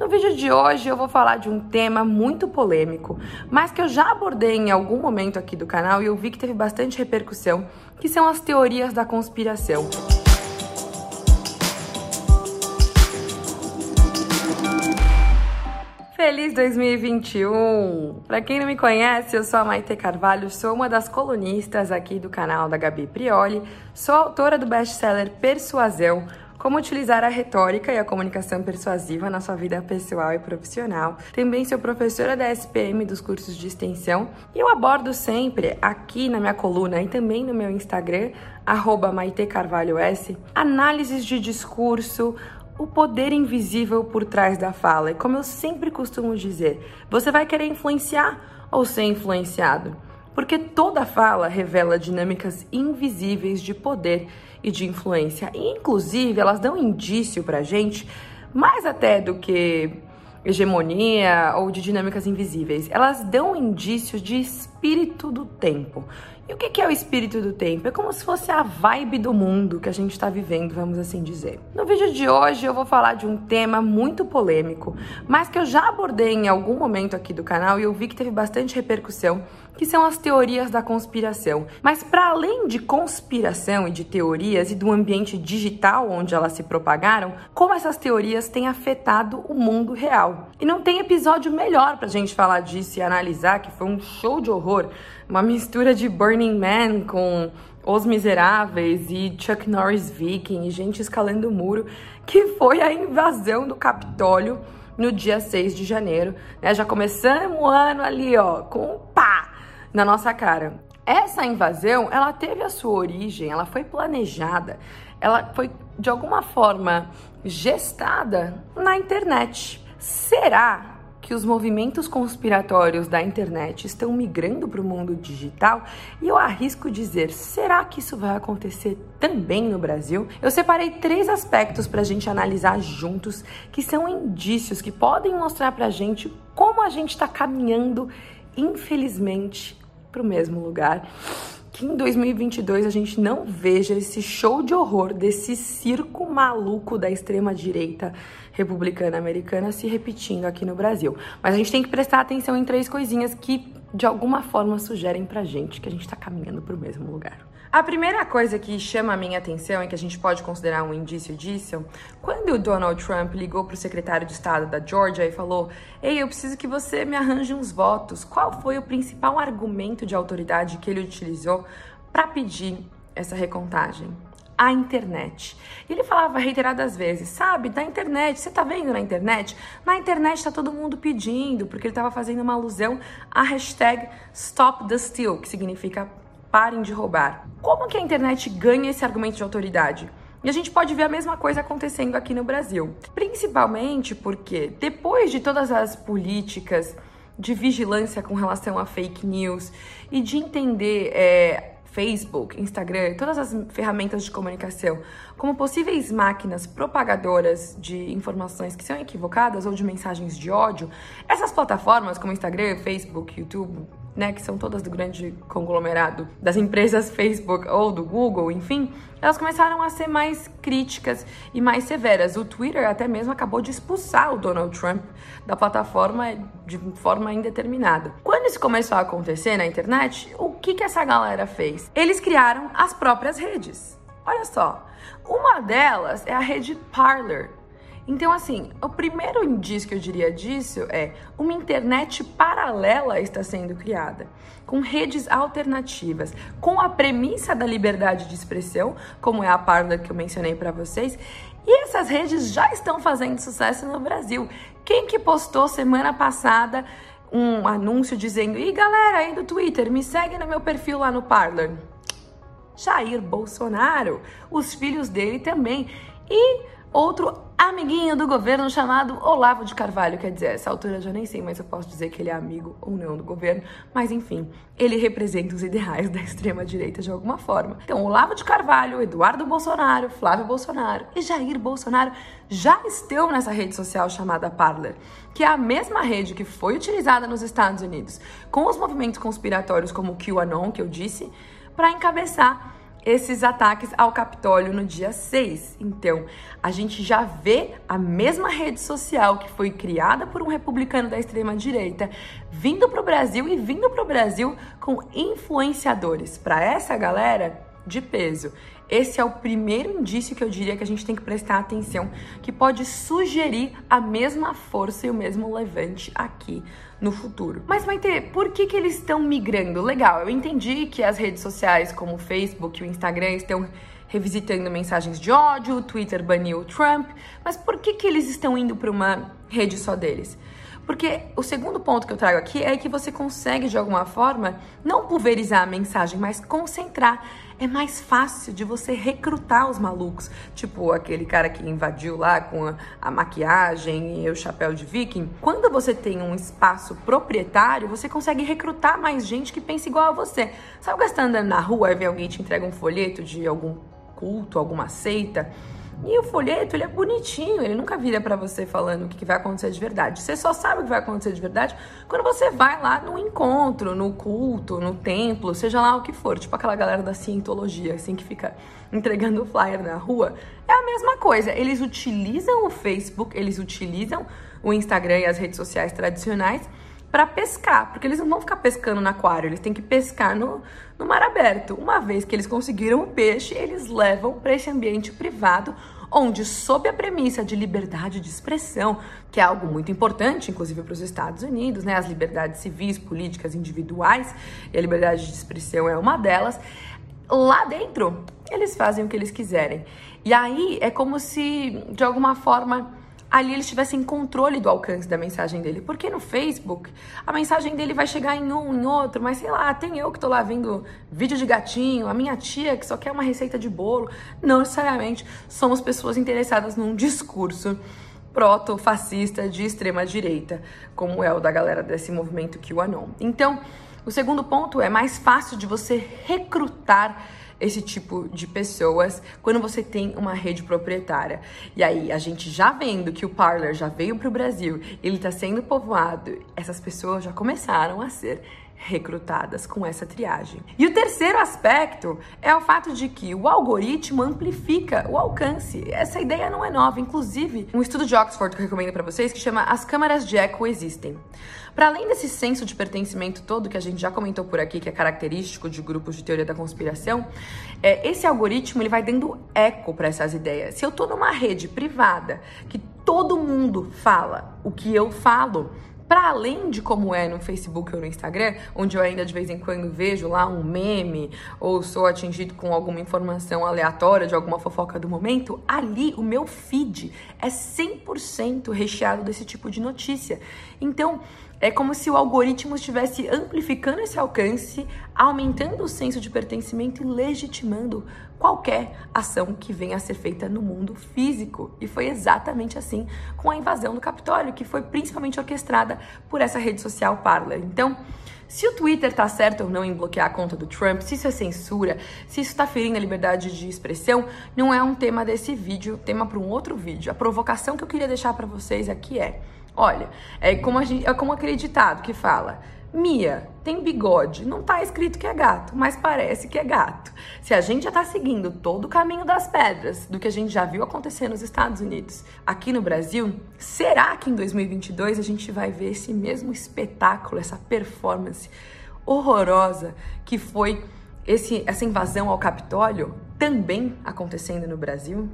No vídeo de hoje eu vou falar de um tema muito polêmico, mas que eu já abordei em algum momento aqui do canal e eu vi que teve bastante repercussão, que são as teorias da conspiração. Feliz 2021! Para quem não me conhece, eu sou a Maite Carvalho, sou uma das colunistas aqui do canal da Gabi Prioli, sou autora do best-seller Persuasão, como utilizar a retórica e a comunicação persuasiva na sua vida pessoal e profissional. Também sou professora da SPM dos cursos de extensão e eu abordo sempre aqui na minha coluna e também no meu Instagram, arroba Maite Carvalho S, análises de discurso, o poder invisível por trás da fala. E como eu sempre costumo dizer, você vai querer influenciar ou ser influenciado? Porque toda fala revela dinâmicas invisíveis de poder e de influência. E, inclusive, elas dão indício pra gente, mais até do que hegemonia ou de dinâmicas invisíveis. Elas dão indícios de espírito do tempo. E o que é o espírito do tempo? É como se fosse a vibe do mundo que a gente está vivendo, vamos assim dizer. No vídeo de hoje eu vou falar de um tema muito polêmico, mas que eu já abordei em algum momento aqui do canal e eu vi que teve bastante repercussão, que são as teorias da conspiração. Mas para além de conspiração e de teorias e do ambiente digital onde elas se propagaram, como essas teorias têm afetado o mundo real. E não tem episódio melhor pra gente falar disso e analisar que foi um show de horror, uma mistura de Burning Man com Os Miseráveis e Chuck Norris Viking e gente escalando o muro, que foi a invasão do Capitólio no dia 6 de janeiro, né? Já começamos o ano ali, ó, com um pá na nossa cara. Essa invasão, ela teve a sua origem, ela foi planejada, ela foi de alguma forma gestada na internet. Será que os movimentos conspiratórios da internet estão migrando para o mundo digital e eu arrisco dizer: será que isso vai acontecer também no Brasil? Eu separei três aspectos para a gente analisar juntos que são indícios que podem mostrar para a gente como a gente está caminhando, infelizmente, para o mesmo lugar que em 2022 a gente não veja esse show de horror desse circo maluco da extrema direita republicana americana se repetindo aqui no Brasil. Mas a gente tem que prestar atenção em três coisinhas que de alguma forma sugerem pra gente que a gente tá caminhando pro mesmo lugar. A primeira coisa que chama a minha atenção e que a gente pode considerar um indício disso, quando o Donald Trump ligou para o secretário de Estado da Georgia e falou: Ei, eu preciso que você me arranje uns votos, qual foi o principal argumento de autoridade que ele utilizou para pedir essa recontagem? A internet. E ele falava reiteradas vezes, sabe, da internet, você tá vendo na internet? Na internet tá todo mundo pedindo, porque ele estava fazendo uma alusão à hashtag Stop the Steal, que significa parem de roubar. Como que a internet ganha esse argumento de autoridade? E a gente pode ver a mesma coisa acontecendo aqui no Brasil. Principalmente porque, depois de todas as políticas de vigilância com relação a fake news e de entender é, Facebook, Instagram, todas as ferramentas de comunicação como possíveis máquinas propagadoras de informações que são equivocadas ou de mensagens de ódio, essas plataformas como Instagram, Facebook, YouTube, né, que são todas do grande conglomerado das empresas Facebook ou do Google, enfim, elas começaram a ser mais críticas e mais severas. O Twitter até mesmo acabou de expulsar o Donald Trump da plataforma de forma indeterminada. Quando isso começou a acontecer na internet, o que, que essa galera fez? Eles criaram as próprias redes. Olha só, uma delas é a rede Parler, então, assim, o primeiro indício que eu diria disso é uma internet paralela está sendo criada, com redes alternativas, com a premissa da liberdade de expressão, como é a Parler que eu mencionei para vocês, e essas redes já estão fazendo sucesso no Brasil. Quem que postou semana passada um anúncio dizendo: "E galera aí do Twitter, me segue no meu perfil lá no Parler"? Jair Bolsonaro, os filhos dele também. E outro amiguinho do governo chamado Olavo de Carvalho. Quer dizer, essa altura eu já nem sei, mas eu posso dizer que ele é amigo ou não do governo. Mas enfim, ele representa os ideais da extrema-direita de alguma forma. Então, Olavo de Carvalho, Eduardo Bolsonaro, Flávio Bolsonaro e Jair Bolsonaro já estão nessa rede social chamada Parler, que é a mesma rede que foi utilizada nos Estados Unidos com os movimentos conspiratórios como o QAnon, que eu disse, para encabeçar esses ataques ao Capitólio no dia 6. Então, a gente já vê a mesma rede social que foi criada por um republicano da extrema direita vindo para o Brasil e vindo para o Brasil com influenciadores. Para essa galera de peso. Esse é o primeiro indício que eu diria que a gente tem que prestar atenção, que pode sugerir a mesma força e o mesmo levante aqui no futuro. Mas vai ter, por que, que eles estão migrando? Legal, eu entendi que as redes sociais como o Facebook e o Instagram estão revisitando mensagens de ódio, o Twitter baniu o Trump, mas por que, que eles estão indo para uma rede só deles? Porque o segundo ponto que eu trago aqui é que você consegue, de alguma forma, não pulverizar a mensagem, mas concentrar. É mais fácil de você recrutar os malucos. Tipo aquele cara que invadiu lá com a, a maquiagem e o chapéu de viking. Quando você tem um espaço proprietário, você consegue recrutar mais gente que pensa igual a você. Sabe gastando andando na rua e vê alguém te entrega um folheto de algum culto, alguma seita? E o folheto, ele é bonitinho, ele nunca vira para você falando o que vai acontecer de verdade. Você só sabe o que vai acontecer de verdade quando você vai lá no encontro, no culto, no templo, seja lá o que for. Tipo aquela galera da cientologia, assim, que fica entregando flyer na rua. É a mesma coisa. Eles utilizam o Facebook, eles utilizam o Instagram e as redes sociais tradicionais para pescar, porque eles não vão ficar pescando no aquário, eles têm que pescar no, no mar aberto. Uma vez que eles conseguiram o peixe, eles levam para esse ambiente privado, onde, sob a premissa de liberdade de expressão, que é algo muito importante, inclusive para os Estados Unidos, né, as liberdades civis, políticas, individuais, e a liberdade de expressão é uma delas, lá dentro eles fazem o que eles quiserem. E aí é como se, de alguma forma, ali eles tivessem controle do alcance da mensagem dele. Porque no Facebook, a mensagem dele vai chegar em um, em outro, mas sei lá, tem eu que tô lá vendo vídeo de gatinho, a minha tia que só quer uma receita de bolo. Não necessariamente somos pessoas interessadas num discurso proto-fascista de extrema direita, como é o da galera desse movimento QAnon. Então, o segundo ponto é mais fácil de você recrutar esse tipo de pessoas quando você tem uma rede proprietária. E aí, a gente já vendo que o Parler já veio para o Brasil, ele está sendo povoado, essas pessoas já começaram a ser recrutadas com essa triagem. E o terceiro aspecto é o fato de que o algoritmo amplifica o alcance. Essa ideia não é nova, inclusive, um estudo de Oxford que eu recomendo para vocês que chama As câmaras de eco existem. Para além desse senso de pertencimento todo que a gente já comentou por aqui, que é característico de grupos de teoria da conspiração, é, esse algoritmo ele vai dando eco para essas ideias. Se eu estou numa rede privada que todo mundo fala o que eu falo, para além de como é no Facebook ou no Instagram, onde eu ainda de vez em quando vejo lá um meme ou sou atingido com alguma informação aleatória de alguma fofoca do momento, ali o meu feed é 100% recheado desse tipo de notícia. Então, é como se o algoritmo estivesse amplificando esse alcance, aumentando o senso de pertencimento e legitimando qualquer ação que venha a ser feita no mundo físico. E foi exatamente assim com a invasão do Capitólio, que foi principalmente orquestrada por essa rede social Parler. Então, se o Twitter tá certo ou não em bloquear a conta do Trump, se isso é censura, se isso tá ferindo a liberdade de expressão, não é um tema desse vídeo, tema para um outro vídeo. A provocação que eu queria deixar para vocês aqui é Olha, é como, a gente, é como acreditado que fala. Mia, tem bigode. Não tá escrito que é gato, mas parece que é gato. Se a gente já tá seguindo todo o caminho das pedras do que a gente já viu acontecer nos Estados Unidos, aqui no Brasil, será que em 2022 a gente vai ver esse mesmo espetáculo, essa performance horrorosa que foi esse, essa invasão ao Capitólio também acontecendo no Brasil?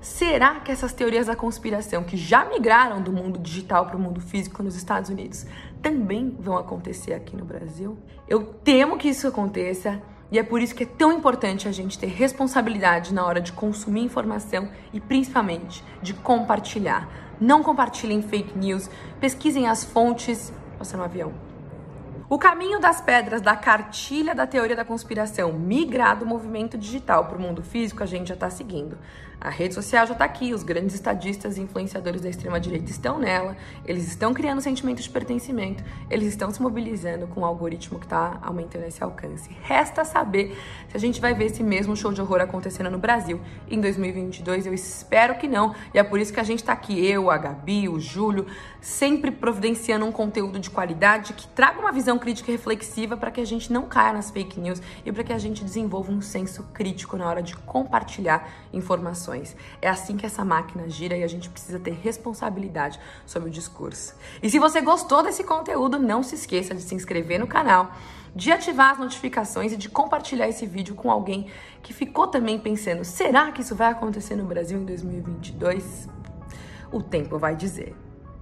Será que essas teorias da conspiração que já migraram do mundo digital para o mundo físico nos Estados Unidos também vão acontecer aqui no Brasil? Eu temo que isso aconteça. E é por isso que é tão importante a gente ter responsabilidade na hora de consumir informação e principalmente de compartilhar. Não compartilhem fake news, pesquisem as fontes. Nossa, no avião. O caminho das pedras da cartilha da teoria da conspiração migrar do movimento digital para o mundo físico, a gente já está seguindo. A rede social já está aqui, os grandes estadistas e influenciadores da extrema-direita estão nela, eles estão criando sentimento de pertencimento, eles estão se mobilizando com o algoritmo que está aumentando esse alcance. Resta saber se a gente vai ver esse mesmo show de horror acontecendo no Brasil em 2022. Eu espero que não, e é por isso que a gente está aqui, eu, a Gabi, o Júlio, sempre providenciando um conteúdo de qualidade que traga uma visão crítica reflexiva para que a gente não caia nas fake news e para que a gente desenvolva um senso crítico na hora de compartilhar informações. É assim que essa máquina gira e a gente precisa ter responsabilidade sobre o discurso. E se você gostou desse conteúdo, não se esqueça de se inscrever no canal de ativar as notificações e de compartilhar esse vídeo com alguém que ficou também pensando: será que isso vai acontecer no Brasil em 2022? O tempo vai dizer.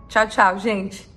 Tchau, tchau, gente!